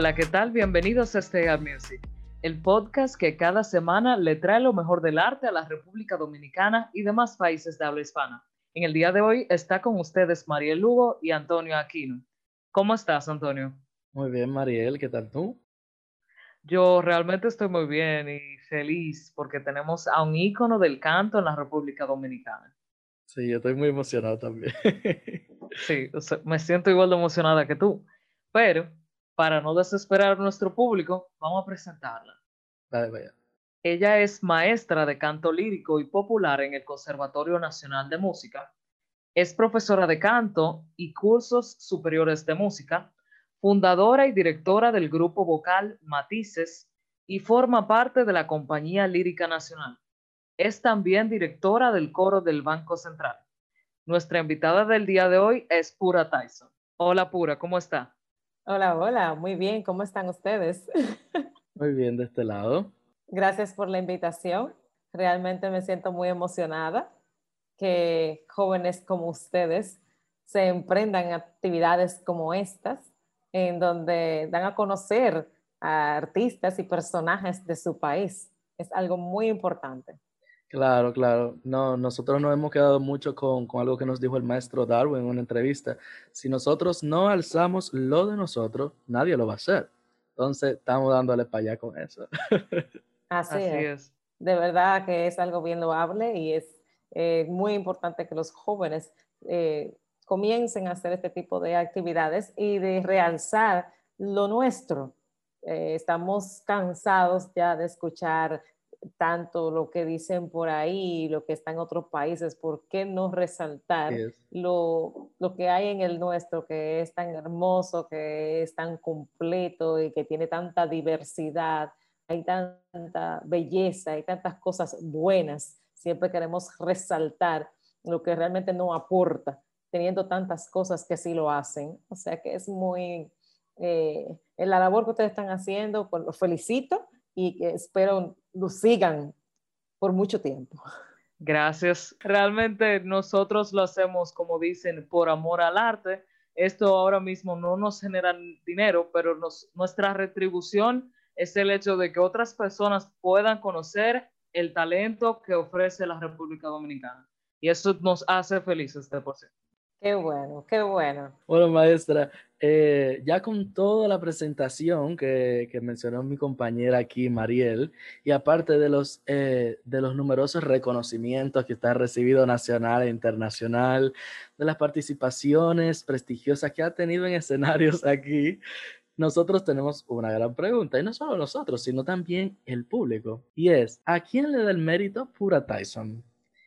Hola, ¿qué tal? Bienvenidos a Stay Music, el podcast que cada semana le trae lo mejor del arte a la República Dominicana y demás países de habla hispana. En el día de hoy está con ustedes Mariel Lugo y Antonio Aquino. ¿Cómo estás, Antonio? Muy bien, Mariel, ¿qué tal tú? Yo realmente estoy muy bien y feliz porque tenemos a un ícono del canto en la República Dominicana. Sí, yo estoy muy emocionado también. sí, me siento igual de emocionada que tú. Pero para no desesperar a nuestro público, vamos a presentarla. Vaya. Ella es maestra de canto lírico y popular en el Conservatorio Nacional de Música. Es profesora de canto y cursos superiores de música, fundadora y directora del grupo vocal Matices y forma parte de la Compañía Lírica Nacional. Es también directora del coro del Banco Central. Nuestra invitada del día de hoy es Pura Tyson. Hola Pura, ¿cómo está? Hola, hola, muy bien, ¿cómo están ustedes? Muy bien de este lado. Gracias por la invitación. Realmente me siento muy emocionada que jóvenes como ustedes se emprendan en actividades como estas, en donde dan a conocer a artistas y personajes de su país. Es algo muy importante. Claro, claro. No, nosotros nos hemos quedado mucho con, con, algo que nos dijo el maestro Darwin en una entrevista. Si nosotros no alzamos lo de nosotros, nadie lo va a hacer. Entonces, estamos dándole para allá con eso. Así, es. De verdad que es algo bien loable y es eh, muy importante que los jóvenes eh, comiencen a hacer este tipo de actividades y de realzar lo nuestro. Eh, estamos cansados ya de escuchar tanto lo que dicen por ahí, lo que está en otros países, ¿por qué no resaltar lo, lo, que hay en el nuestro, que es tan hermoso, que es tan completo y que tiene tanta diversidad, hay tanta belleza, hay tantas cosas buenas? Siempre queremos resaltar lo que realmente no aporta, teniendo tantas cosas que sí lo hacen. O sea que es muy... Eh, en la labor que ustedes están haciendo, pues los felicito y que espero lo sigan por mucho tiempo. Gracias. Realmente nosotros lo hacemos, como dicen, por amor al arte. Esto ahora mismo no nos genera dinero, pero nuestra retribución es el hecho de que otras personas puedan conocer el talento que ofrece la República Dominicana. Y eso nos hace felices de por sí. Qué bueno, qué bueno. Bueno, maestra, eh, ya con toda la presentación que, mencionó mi compañera aquí, Mariel, y aparte de los, eh, de los numerosos reconocimientos que ha recibido nacional e internacional, de las participaciones prestigiosas que ha tenido en escenarios aquí, nosotros tenemos una gran pregunta, y no solo nosotros, sino también el público, y es, ¿a quién le da el mérito Pura Tyson?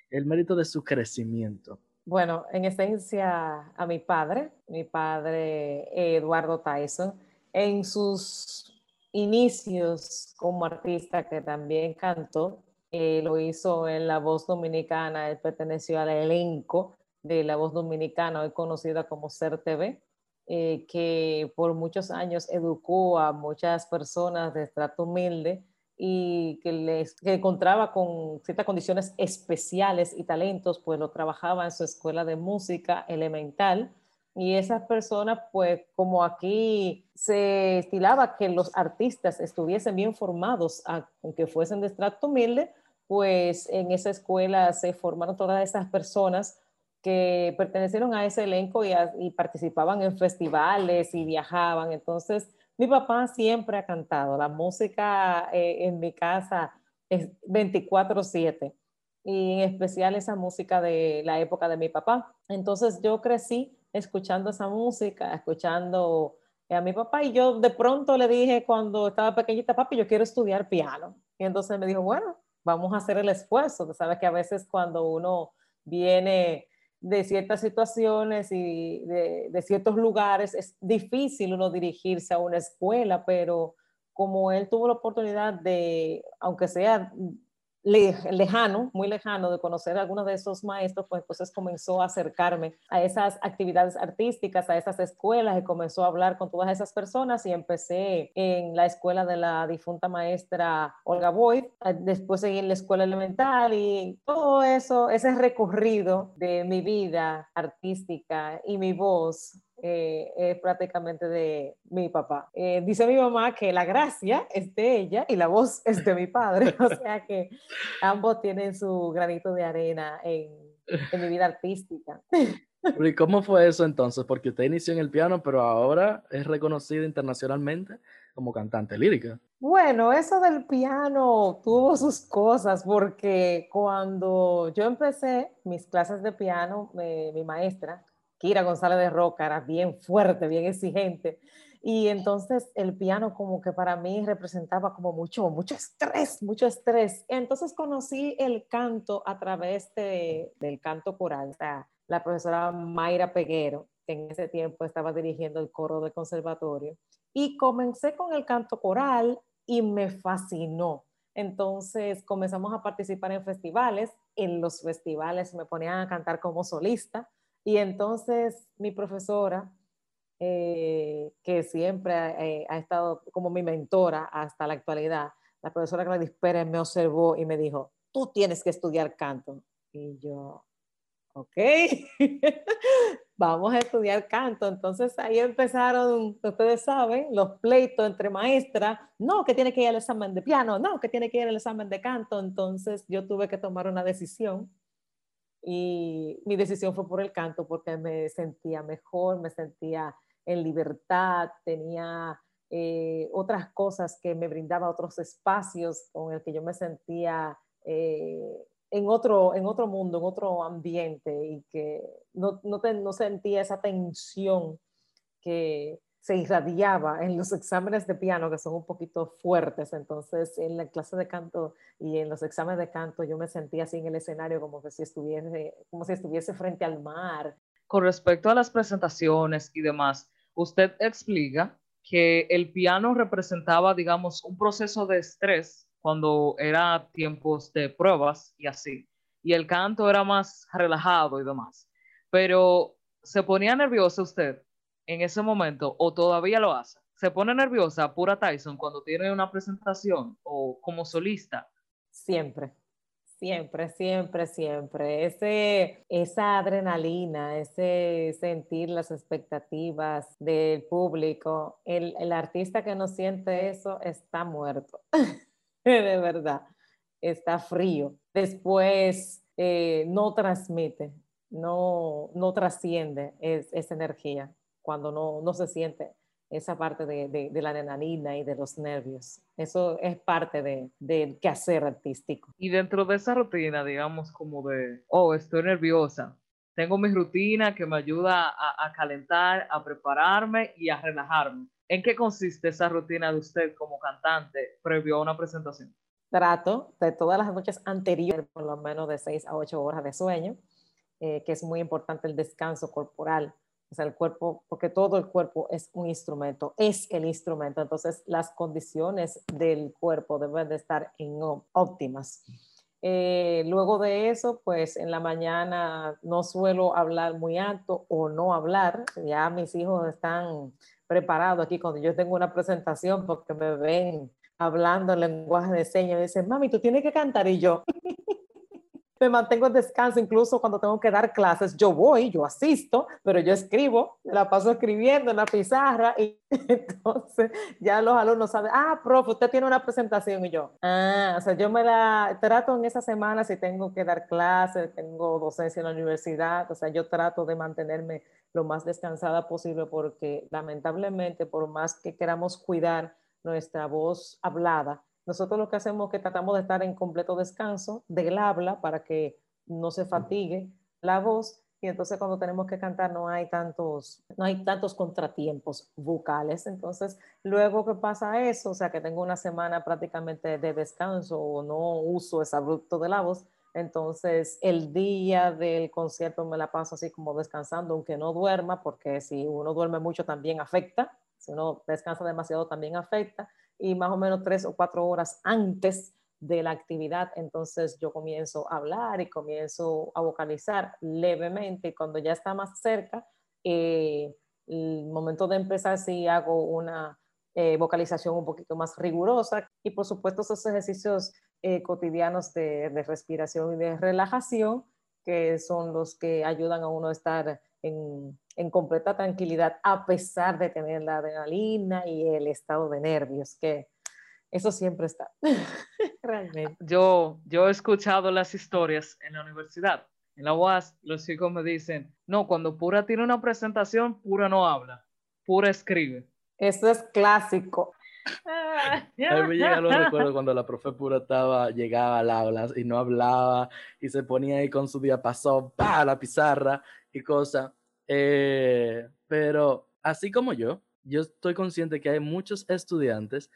El mérito de su crecimiento. Bueno, en esencia a mi padre, mi padre Eduardo Tyson, en sus inicios como artista que también cantó, eh, lo hizo en La Voz Dominicana, él perteneció al elenco de La Voz Dominicana, hoy conocida como Ser TV, eh, que por muchos años educó a muchas personas de estrato humilde y que, les, que encontraba con ciertas condiciones especiales y talentos, pues lo trabajaba en su escuela de música elemental. Y esas personas, pues como aquí se estilaba que los artistas estuviesen bien formados, aunque fuesen de estrato humilde, pues en esa escuela se formaron todas esas personas que pertenecieron a ese elenco y participaban en festivales y viajaban. Entonces, mi papá siempre ha cantado. La música eh, en mi casa es 24/7 y en especial esa música de la época de mi papá. Entonces yo crecí escuchando esa música, escuchando a mi papá y yo de pronto le dije cuando estaba pequeñita, papi, yo quiero estudiar piano. Y entonces me dijo, bueno, vamos a hacer el esfuerzo. Tú sabes que a veces cuando uno viene de ciertas situaciones y de, ciertos lugares, es difícil uno dirigirse a una escuela, pero como él tuvo la oportunidad de, aunque sea lejano, muy lejano de conocer a algunos de esos maestros, pues entonces comenzó a acercarme a esas actividades artísticas, a esas escuelas y comenzó a hablar con todas esas personas y empecé en la escuela de la difunta maestra Olga Boyd, después seguí en la escuela elemental y todo eso, ese recorrido de mi vida artística y mi voz eh, es prácticamente de mi papá. Eh, dice mi mamá que la gracia es de ella y la voz es de mi padre, o sea que ambos tienen su granito de arena en, en mi vida artística. ¿Y cómo fue eso entonces? Porque usted inició en el piano, pero ahora es reconocido internacionalmente como cantante lírica. Bueno, eso del piano tuvo sus cosas porque cuando yo empecé mis clases de piano, mi maestra, Kira González de Roca, era bien fuerte, bien exigente. Y entonces el piano como que para mí representaba como mucho, mucho estrés, mucho estrés. Entonces conocí el canto a través de, del canto coral. La profesora Mayra Peguero, que en ese tiempo estaba dirigiendo el coro del conservatorio, y comencé con el canto coral y me fascinó. Entonces comenzamos a participar en festivales, en los festivales me ponían a cantar como solista y entonces mi profesora, eh, que siempre eh, ha estado como mi mentora hasta la actualidad, la profesora Gladys Pérez me observó y me dijo, tú tienes que estudiar canto. Y yo, ok, vamos a estudiar canto. Entonces ahí empezaron, ustedes saben, los pleitos entre maestras, no, que tiene que ir al examen de piano, no, que tiene que ir al examen de canto. Entonces yo tuve que tomar una decisión y mi decisión fue por el canto porque me sentía mejor, me sentía en libertad, tenía eh, otras cosas que me brindaba otros espacios con el que yo me sentía eh, en otro, en otro mundo, en otro ambiente y que no, no, no sentía esa tensión que se irradiaba en los exámenes de piano, que son un poquito fuertes. Entonces, en la clase de canto y en los exámenes de canto, yo me sentía así en el escenario, como que si estuviese, como si estuviese frente al mar. Con respecto a las presentaciones y demás, usted explica que el piano representaba, digamos, un proceso de estrés cuando era tiempos de pruebas y así. Y el canto era más relajado y demás. Pero ¿se ponía nerviosa usted en ese momento o todavía lo hace? ¿Se pone nerviosa pura Tyson cuando tiene una presentación o como solista? Siempre, siempre, siempre, siempre. Esa adrenalina, ese sentir las expectativas del público, el, el artista que no siente eso está muerto. de verdad, está frío. Después eh, no transmite, no, no trasciende esa energía cuando no, no, se siente esa parte de, de, la adrenalina y de los nervios. Eso es parte del de, quehacer artístico. Y dentro de esa rutina, digamos, como de, oh, estoy nerviosa, tengo mi rutina que me ayuda a, a calentar, a prepararme y a relajarme. ¿En qué consiste esa rutina de usted como cantante previo a una presentación? Trato de todas las noches anteriores, por lo menos de 6 a 8 horas de sueño, eh, que es muy importante el descanso corporal. El cuerpo, porque todo el cuerpo es un instrumento, es el instrumento. Entonces, las condiciones del cuerpo deben de estar en óptimas. Eh, luego de eso, pues en la mañana no suelo hablar muy alto o no hablar. Ya mis hijos están preparado aquí cuando yo tengo una presentación porque me ven hablando en lenguaje de señas y dicen, mami, tú tienes que cantar y yo me mantengo en descanso incluso cuando tengo que dar clases. Yo voy, yo asisto, pero yo escribo, la paso escribiendo en la pizarra y entonces ya los alumnos saben, ah, profe, usted tiene una presentación y yo, ah, o sea, yo me la trato en esa semana si tengo que dar clases, tengo docencia en la universidad, o sea, yo trato de mantenerme lo más descansada posible porque lamentablemente por más que queramos cuidar nuestra voz hablada, nosotros lo que hacemos es que tratamos de estar en completo descanso del habla para que no se fatigue la voz y entonces cuando tenemos que cantar no hay tantos, no hay tantos contratiempos vocales. Entonces, luego que pasa eso, o sea, que tengo una semana prácticamente de descanso o no uso ese abrupto de la voz, entonces el día del concierto me la paso así como descansando, aunque no duerma, porque si uno duerme mucho también afecta, si uno descansa demasiado también afecta y más o menos tres o cuatro horas antes de la actividad, entonces yo comienzo a hablar y comienzo a vocalizar levemente. Cuando ya está más cerca, eh, el momento de empezar sí hago una eh, vocalización un poquito más rigurosa. Y por supuesto esos ejercicios eh, cotidianos de, de, respiración y de relajación que son los que ayudan a uno a estar en, en completa tranquilidad, a pesar de tener la adrenalina y el estado de nervios, que eso siempre está, realmente. Yo, yo he escuchado las historias en la universidad. En la UAS, los chicos me dicen, no, cuando Pura tiene una presentación, Pura no habla, Pura escribe. Eso es clásico. A mí me llega los recuerdos cuando la profe pura estaba, llegaba al aula y no hablaba y se ponía ahí con su diapasón, pa, la pizarra y cosas. Eh, pero así como yo, yo estoy consciente que hay muchos estudiantes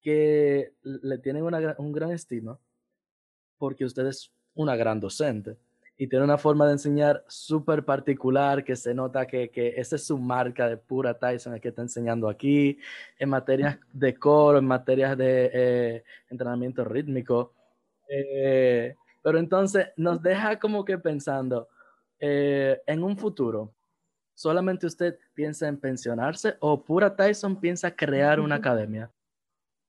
que le tienen una, un gran estima porque usted es una gran docente y tiene una forma de enseñar súper particular que se nota que, que, esa es su marca de pura Tyson que está enseñando aquí, en materias de coro, en materias de eh, entrenamiento rítmico. Eh, pero entonces nos deja como que pensando, eh, en un futuro, ¿solamente usted piensa en pensionarse o pura Tyson piensa crear una academia?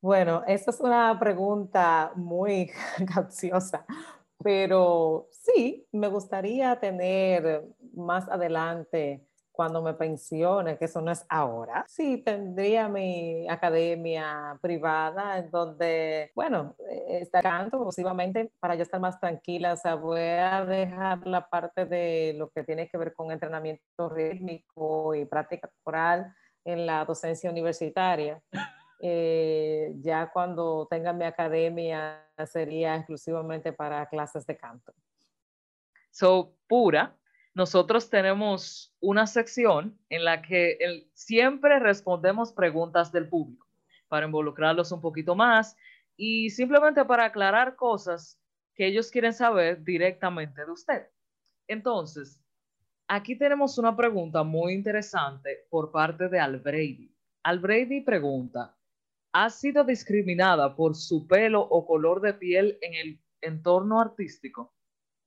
Bueno, esa es una pregunta muy capciosa, pero sí, me gustaría tener más adelante cuando me pensione, que eso no es ahora, sí tendría mi academia privada en donde, bueno, eh, está canto posiblemente para yo estar más tranquila, o sea, voy a dejar la parte de lo que tiene que ver con entrenamiento rítmico y práctica corporal en la docencia universitaria. Eh, ya cuando tenga mi academia sería exclusivamente para clases de canto. So, pura, nosotros tenemos una sección en la que siempre respondemos preguntas del público para involucrarlos un poquito más y simplemente para aclarar cosas que ellos quieren saber directamente de usted. Entonces, aquí tenemos una pregunta muy interesante por parte de Albrady. Albrady pregunta, ha sido discriminada por su pelo o color de piel en el entorno artístico?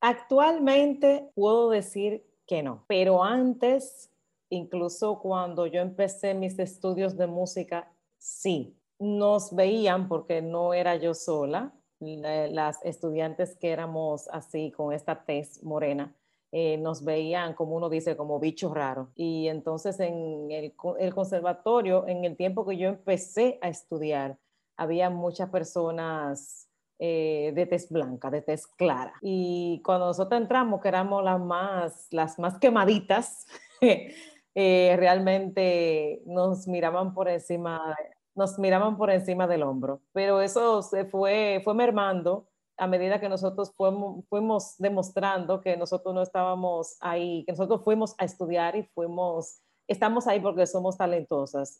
Actualmente puedo decir que no, pero antes, incluso cuando yo empecé mis estudios de música, sí, nos veían porque no era yo sola, las estudiantes que éramos así con esta tez morena, eh, nos veían, como uno dice, como bichos raros. Y entonces en el, conservatorio, en el tiempo que yo empecé a estudiar, había muchas personas eh, de tez blanca, de tez clara. Y cuando nosotros entramos, que éramos las más, las más quemaditas, eh, realmente nos miraban por encima, nos miraban por encima del hombro. Pero eso se fue, fue mermando a medida que nosotros fuimos, fuimos, demostrando que nosotros no estábamos ahí, que nosotros fuimos a estudiar y fuimos, estamos ahí porque somos talentosas.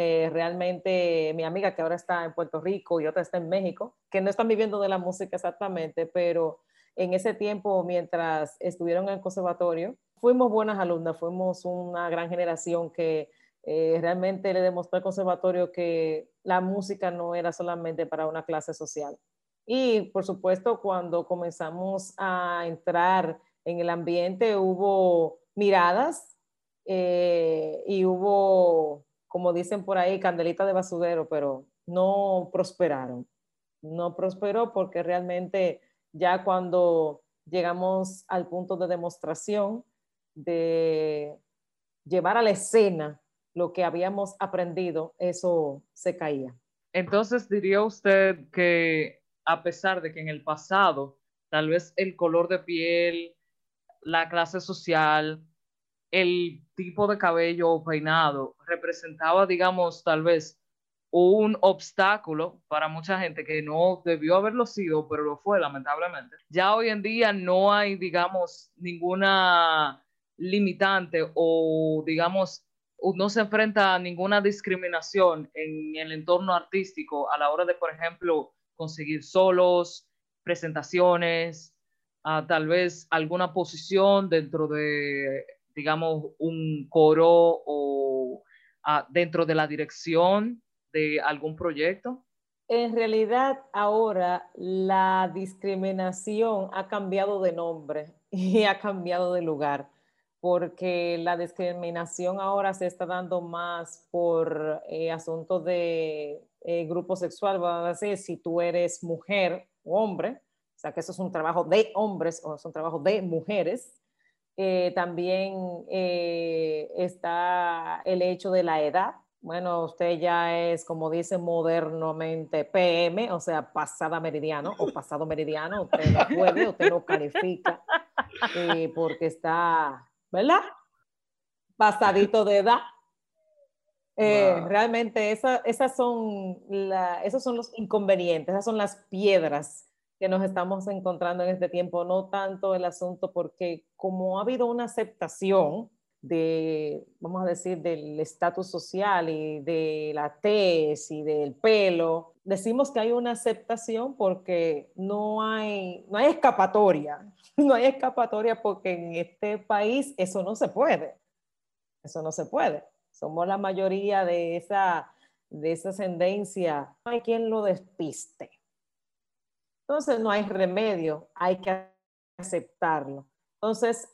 Eh, realmente mi amiga que ahora está en Puerto Rico y otra está en México, que no están viviendo de la música exactamente, pero en ese tiempo, mientras estuvieron en el conservatorio, fuimos buenas alumnas, fuimos una gran generación que eh, realmente le demostró al conservatorio que la música no era solamente para una clase social, y por supuesto, cuando comenzamos a entrar en el ambiente, hubo miradas eh, y hubo, como dicen por ahí, candelita de basurero, pero no prosperaron. No prosperó porque realmente ya cuando llegamos al punto de demostración de llevar a la escena lo que habíamos aprendido, eso se caía. Entonces, diría usted que a pesar de que en el pasado tal vez el color de piel, la clase social, el tipo de cabello o peinado representaba, digamos, tal vez un obstáculo para mucha gente que no debió haberlo sido, pero lo fue lamentablemente. Ya hoy en día no hay, digamos, ninguna limitante o, digamos, no se enfrenta a ninguna discriminación en el entorno artístico a la hora de, por ejemplo, conseguir solos, presentaciones, uh, tal vez alguna posición dentro de, digamos, un coro o uh, dentro de la dirección de algún proyecto? En realidad ahora la discriminación ha cambiado de nombre y ha cambiado de lugar, porque la discriminación ahora se está dando más por eh, asuntos de eh, grupo sexual, va a decir, si tú eres mujer o hombre, o sea que eso es un trabajo de hombres o es un de mujeres, Eh, también eh, está el hecho de la edad. Bueno, usted ya es, como dice modernamente, PM, o sea, pasada meridiano o pasado meridiano. Usted no puede, usted no califica eh, porque está, ¿verdad? Pasadito de edad. Realmente esas son esos son los inconvenientes, esas son las piedras que nos estamos encontrando en este tiempo, no tanto el asunto porque como ha habido una aceptación de, vamos a decir, del estatus social y de la tez y del pelo, decimos que hay una aceptación porque no hay, no hay escapatoria, no hay escapatoria porque en este país eso no se puede, eso no se puede. Somos la mayoría de esa, de esa ascendencia, no hay quien lo despiste. Entonces no hay remedio, hay que aceptarlo. Entonces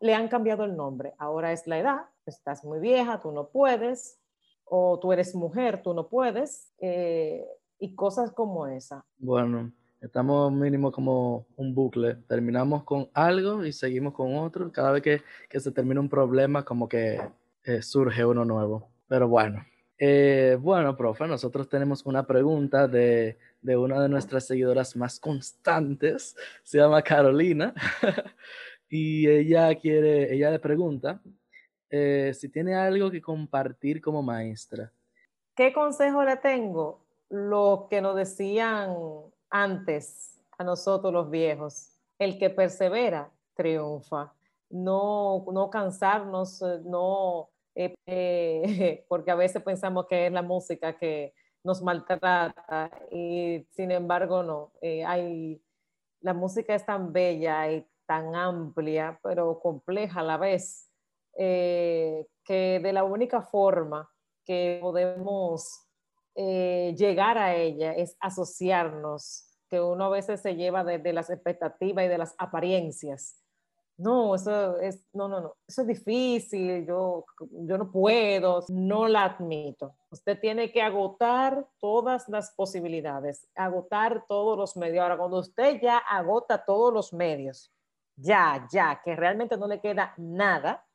le han cambiado el nombre. Ahora es la edad, estás muy vieja, tú no puedes, o tú eres mujer, tú no puedes, eh, y cosas como esa. Bueno, estamos mínimo como un bucle. Terminamos con algo y seguimos con otro. Cada vez que, se termina un problema, como que eh, surge uno nuevo. Pero bueno. Eh, bueno, profe, nosotros tenemos una pregunta de de una de nuestras seguidoras más constantes, se llama Carolina, y ella quiere, ella le pregunta eh, si tiene algo que compartir como maestra. ¿Qué consejo le tengo? Lo que nos decían antes a nosotros los viejos, el que persevera triunfa. No, no cansarnos, eh, no, eh, porque a veces pensamos que es la música que, nos maltrata y sin embargo no. Eh, hay, la música es tan bella y tan amplia, pero compleja a la vez, eh, que de la única forma que podemos eh, llegar a ella es asociarnos, que uno a veces se lleva de las expectativas y de las apariencias no, eso es, no, no, no, eso es difícil, yo, yo no puedo, no la admito. Usted tiene que agotar todas las posibilidades, agotar todos los medios. Ahora, cuando usted ya agota todos los medios, ya, ya, que realmente no le queda nada,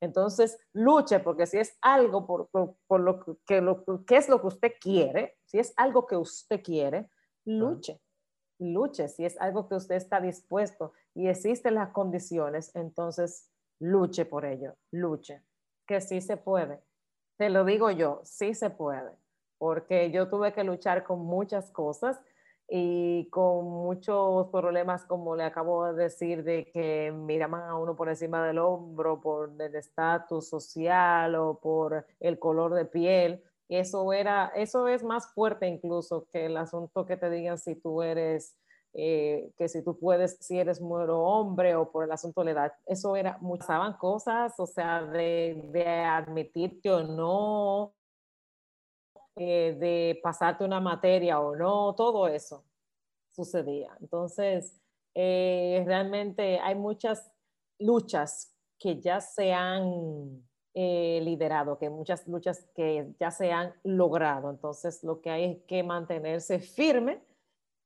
entonces luche, porque si es algo por, por, lo, que, lo que es lo que usted quiere, si es algo que usted quiere, luche luche, si es algo que usted está dispuesto y existen las condiciones, entonces luche por ello, luche, que sí se puede. Te lo digo yo, sí se puede, porque yo tuve que luchar con muchas cosas y con muchos problemas, como le acabo de decir, de que miraban a uno por encima del hombro por el estatus social o por el color de piel eso era, eso es más fuerte incluso que el asunto que te digan si tú eres, eh, que si tú puedes, si eres mujer o hombre o por el asunto de la edad. Eso era, pasaban cosas, o sea, de, de admitirte o no, eh, de pasarte una materia o no, todo eso sucedía. Entonces, eh, realmente hay muchas luchas que ya se han eh, liderado, que muchas luchas que ya se han logrado. Entonces, lo que hay es que mantenerse firme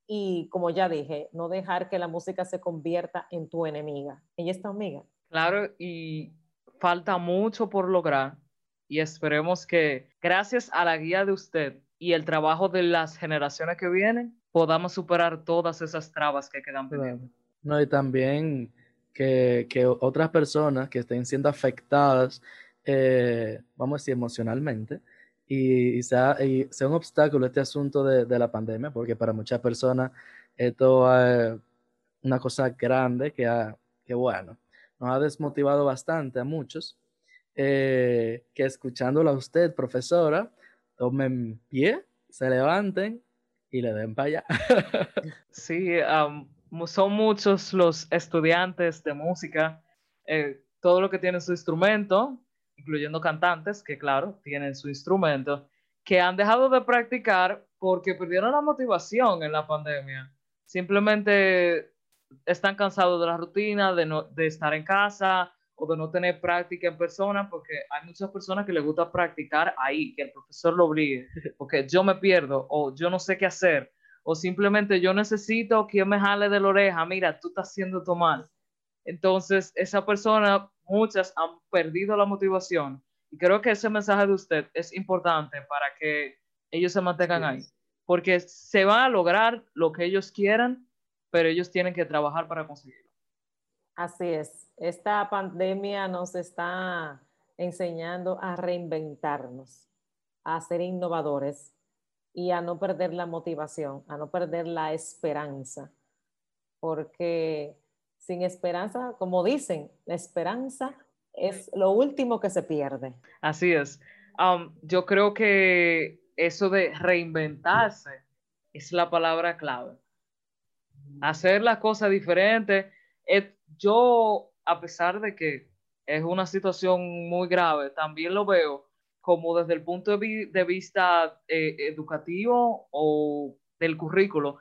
y, como ya dije, no dejar que la música se convierta en tu enemiga. Ella es tu amiga. Claro, y falta mucho por lograr y esperemos que gracias a la guía de usted y el trabajo de las generaciones que vienen, podamos superar todas esas trabas que quedan pendientes. No, y también que, que, otras personas que estén siendo afectadas eh, vamos a decir, emocionalmente, y, sea, sea, un obstáculo este asunto de, la pandemia, porque para muchas personas esto es una cosa grande que, ha, que bueno, nos ha desmotivado bastante a muchos, eh, que escuchándola a usted, profesora, tomen pie, se levanten y le den para allá. sí, son muchos los estudiantes de música, eh, todo lo que tiene su instrumento, incluyendo cantantes que, claro, tienen su instrumento, que han dejado de practicar porque perdieron la motivación en la pandemia. Simplemente están cansados de la rutina, de, no, de estar en casa o de no tener práctica en persona, porque hay muchas personas que les gusta practicar ahí, que el profesor lo obligue, porque yo me pierdo o yo no sé qué hacer, o simplemente yo necesito que me jale de la oreja, mira, tú estás haciendo esto mal. Entonces, esa persona, muchas han perdido la motivación. Y creo que ese mensaje de usted es importante para que ellos se mantengan ahí. Porque se va a lograr lo que ellos quieran, pero ellos tienen que trabajar para conseguirlo. Así es. Esta pandemia nos está enseñando a reinventarnos, a ser innovadores y a no perder la motivación, a no perder la esperanza. Porque sin esperanza, como dicen, la esperanza es lo último que se pierde. Así es. Um, yo creo que eso de reinventarse es la palabra clave. Hacer las cosas diferentes. Yo, a pesar de que es una situación muy grave, también lo veo como desde el punto de, vista eh, educativo o del currículo,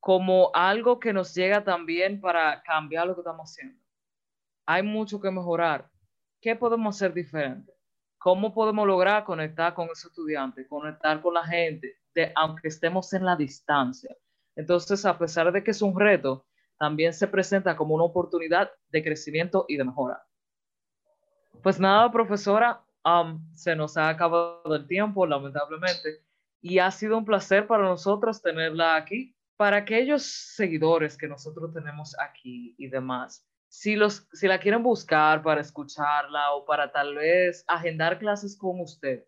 como algo que nos llega también para cambiar lo que estamos haciendo. Hay mucho que mejorar. ¿Qué podemos hacer diferente? ¿Cómo podemos lograr conectar con esos estudiantes, conectar con la gente, aunque estemos en la distancia? Entonces, a pesar de que es un reto, también se presenta como una oportunidad de crecimiento y de mejora. Pues nada, profesora, um, se nos ha acabado el tiempo, lamentablemente, y ha sido un placer para nosotros tenerla aquí para aquellos seguidores que nosotros tenemos aquí y demás, si, los, si la quieren buscar para escucharla o para tal vez agendar clases con usted,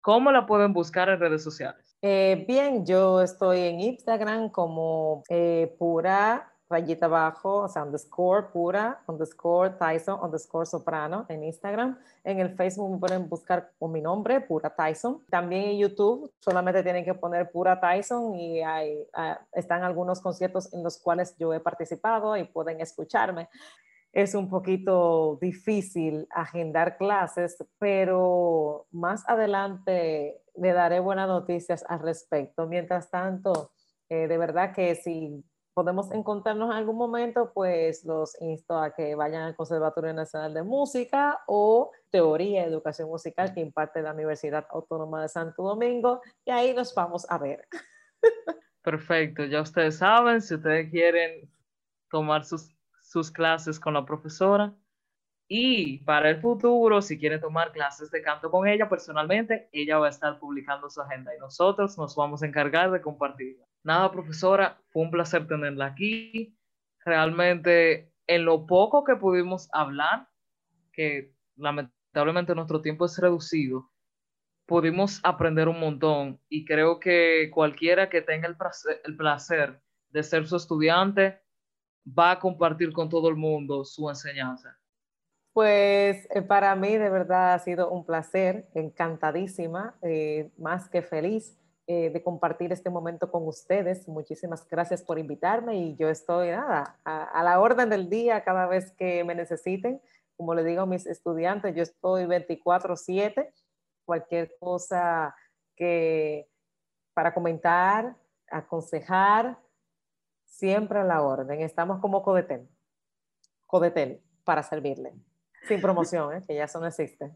¿cómo la pueden buscar en redes sociales? Eh, bien, yo estoy en Instagram como eh, pura rayita abajo, o sea, underscore pura, underscore Tyson, underscore soprano en Instagram. En el Facebook me pueden buscar con mi nombre, pura Tyson. También en YouTube solamente tienen que poner pura Tyson y hay, ah, están algunos conciertos en los cuales yo he participado y pueden escucharme. Es un poquito difícil agendar clases, pero más adelante le daré buenas noticias al respecto. Mientras tanto, eh, de verdad que si podemos encontrarnos en algún momento, pues los insto a que vayan al Conservatorio Nacional de Música o Teoría Educación Musical que imparte la Universidad Autónoma de Santo Domingo y ahí nos vamos a ver. Perfecto, ya ustedes saben, si ustedes quieren tomar sus, sus clases con la profesora y para el futuro, si quieren tomar clases de canto con ella personalmente, ella va a estar publicando su agenda y nosotros nos vamos a encargar de compartirla. Nada, profesora, fue un placer tenerla aquí. Realmente, en lo poco que pudimos hablar, que lamentablemente nuestro tiempo es reducido, pudimos aprender un montón y creo que cualquiera que tenga el placer, el placer de ser su estudiante va a compartir con todo el mundo su enseñanza. Pues eh, para mí de verdad ha sido un placer, encantadísima, eh, más que feliz eh, de compartir este momento con ustedes. Muchísimas gracias por invitarme y yo estoy nada, a, la orden del día cada vez que me necesiten. Como le digo a mis estudiantes, yo estoy 24/7. Cualquier cosa que para comentar, aconsejar, siempre a la orden. Estamos como Codetel. Codetel para servirle. Sin promoción, ¿eh? que ya eso no existe.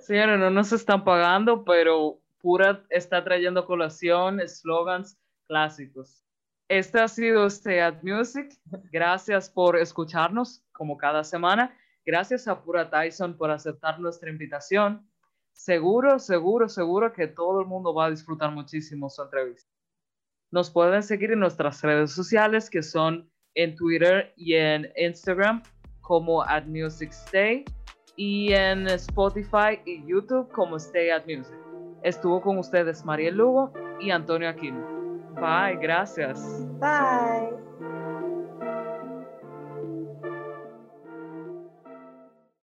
Señores, no nos están pagando, pero Pura está trayendo colación slogans clásicos. Este ha sido Stay at Music. Gracias por escucharnos como cada semana. Gracias a Pura Tyson por aceptar nuestra invitación. Seguro, seguro, seguro que todo el mundo va a disfrutar muchísimo su entrevista. Nos pueden seguir en nuestras redes sociales que son en Twitter y en Instagram como at y en Spotify y YouTube como Stay at Music. Estuvo con ustedes Mariel Lugo y Antonio Aquino. Bye, gracias. Bye.